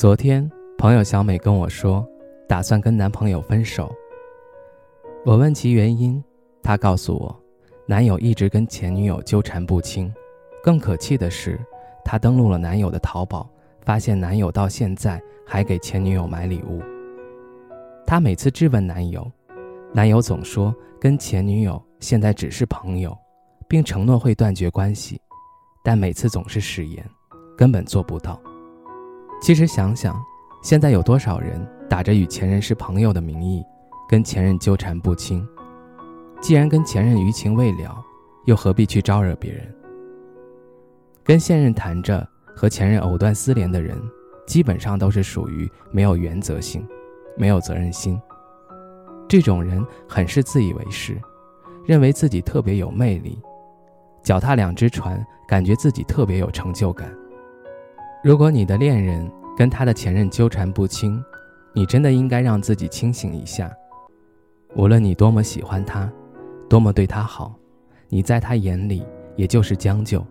昨天，朋友小美跟我说，打算跟男朋友分手。我问其原因，她告诉我，男友一直跟前女友纠缠不清。更可气的是，她登录了男友的淘宝，发现男友到现在还给前女友买礼物。她每次质问男友，男友总说跟前女友现在只是朋友，并承诺会断绝关系，但每次总是食言，根本做不到。其实想想，现在有多少人打着与前任是朋友的名义，跟前任纠缠不清？既然跟前任余情未了，又何必去招惹别人？跟现任谈着和前任藕断丝连的人，基本上都是属于没有原则性、没有责任心。这种人很是自以为是，认为自己特别有魅力，脚踏两只船，感觉自己特别有成就感。如果你的恋人跟他的前任纠缠不清，你真的应该让自己清醒一下。无论你多么喜欢他，多么对他好，你在他眼里也就是将就。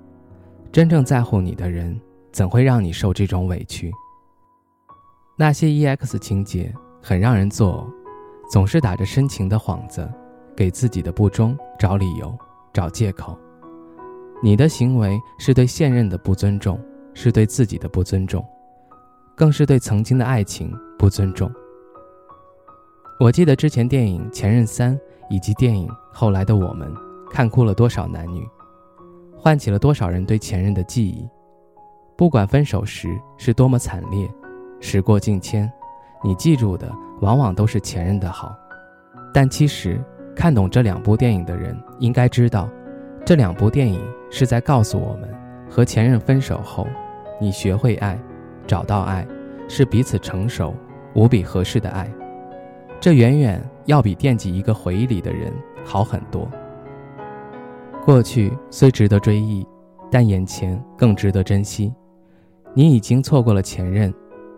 真正在乎你的人，怎会让你受这种委屈？那些 EX 情节很让人作呕，总是打着深情的幌子，给自己的不忠找理由、找借口。你的行为是对现任的不尊重。是对自己的不尊重，更是对曾经的爱情不尊重。我记得之前电影《前任三》以及电影后来的我们，看哭了多少男女，唤起了多少人对前任的记忆。不管分手时是多么惨烈，时过境迁，你记住的往往都是前任的好。但其实，看懂这两部电影的人应该知道，这两部电影是在告诉我们，和前任分手后。你学会爱，找到爱，是彼此成熟、无比合适的爱，这远远要比惦记一个回忆里的人好很多。过去虽值得追忆，但眼前更值得珍惜。你已经错过了前任，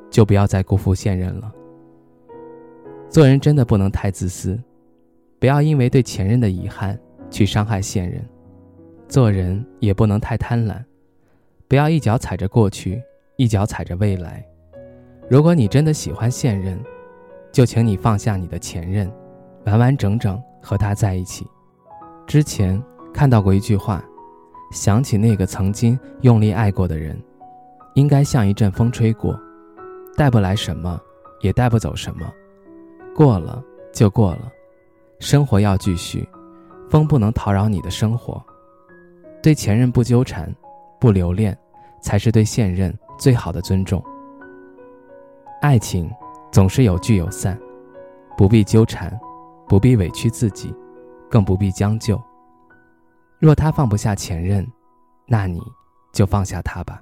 就不要再辜负现任了。做人真的不能太自私，不要因为对前任的遗憾去伤害现任；做人也不能太贪婪。不要一脚踩着过去，一脚踩着未来。如果你真的喜欢现任，就请你放下你的前任，完完整整和他在一起。之前看到过一句话，想起那个曾经用力爱过的人，应该像一阵风吹过，带不来什么，也带不走什么。过了就过了，生活要继续，风不能讨扰你的生活。对前任不纠缠。不留恋，才是对现任最好的尊重。爱情总是有聚有散，不必纠缠，不必委屈自己，更不必将就。若他放不下前任，那你就放下他吧。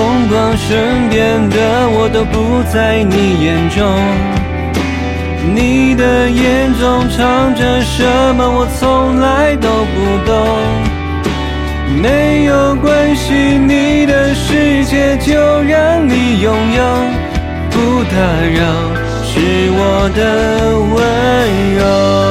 光，身边的我都不在你眼中。你的眼中藏着什么，我从来都不懂。没有关系，你的世界就让你拥有，不打扰是我的温柔。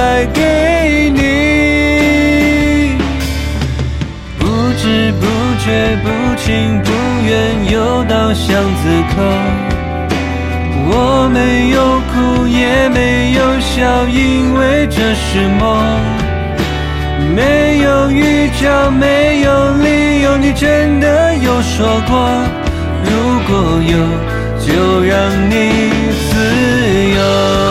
不情不愿，又到巷子口。我没有哭，也没有笑，因为这是梦。没有预兆，没有理由，你真的有说过，如果有，就让你自由。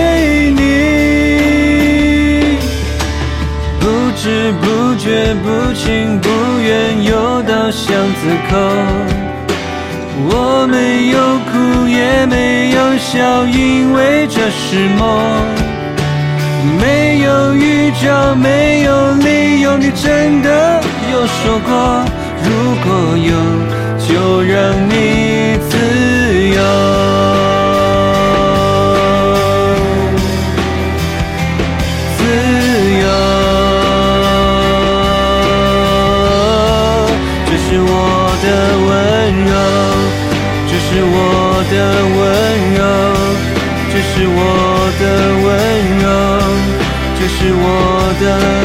觉，不情不愿，又到巷子口。我没有哭，也没有笑，因为这是梦。没有预兆，没有理由，你真的有说过，如果有，就让你自由。是我的温柔，这是我的